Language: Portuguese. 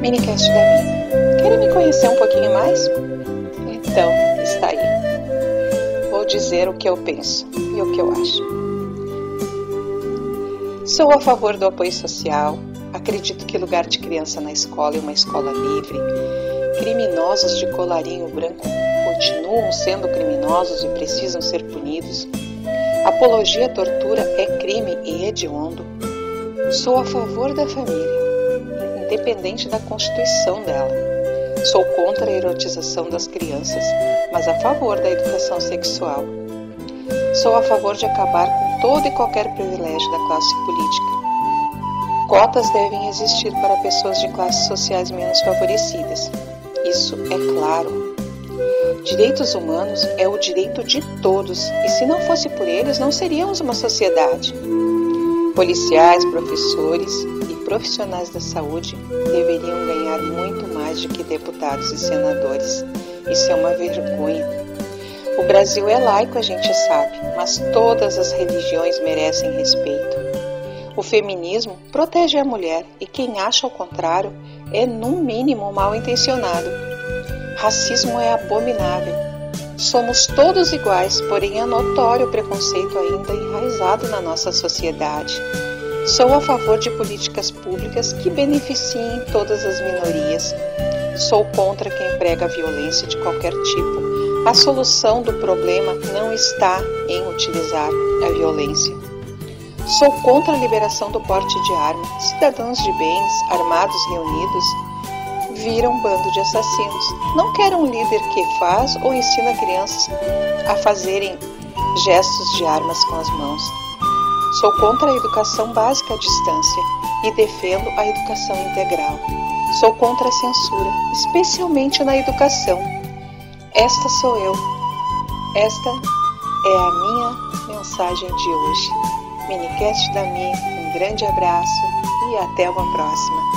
Minicast da Querem me conhecer um pouquinho mais? Então, está aí. Vou dizer o que eu penso e o que eu acho. Sou a favor do apoio social, Acredito que lugar de criança na escola é uma escola livre. Criminosos de colarinho branco continuam sendo criminosos e precisam ser punidos. Apologia à tortura é crime e hediondo. Sou a favor da família, independente da constituição dela. Sou contra a erotização das crianças, mas a favor da educação sexual. Sou a favor de acabar com todo e qualquer privilégio da classe política. Cotas devem existir para pessoas de classes sociais menos favorecidas. Isso é claro. Direitos humanos é o direito de todos, e se não fosse por eles, não seríamos uma sociedade. Policiais, professores e profissionais da saúde deveriam ganhar muito mais do que deputados e senadores. Isso é uma vergonha. O Brasil é laico, a gente sabe, mas todas as religiões merecem respeito. O feminismo protege a mulher e quem acha o contrário é, no mínimo, mal intencionado. Racismo é abominável. Somos todos iguais, porém é notório o preconceito ainda enraizado na nossa sociedade. Sou a favor de políticas públicas que beneficiem todas as minorias. Sou contra quem prega violência de qualquer tipo. A solução do problema não está em utilizar a violência. Sou contra a liberação do porte de arma. Cidadãos de bens, armados reunidos, viram bando de assassinos. Não quero um líder que faz ou ensina crianças a fazerem gestos de armas com as mãos. Sou contra a educação básica à distância e defendo a educação integral. Sou contra a censura, especialmente na educação. Esta sou eu. Esta é a minha mensagem de hoje. Minicast da Mi, um grande abraço e até uma próxima.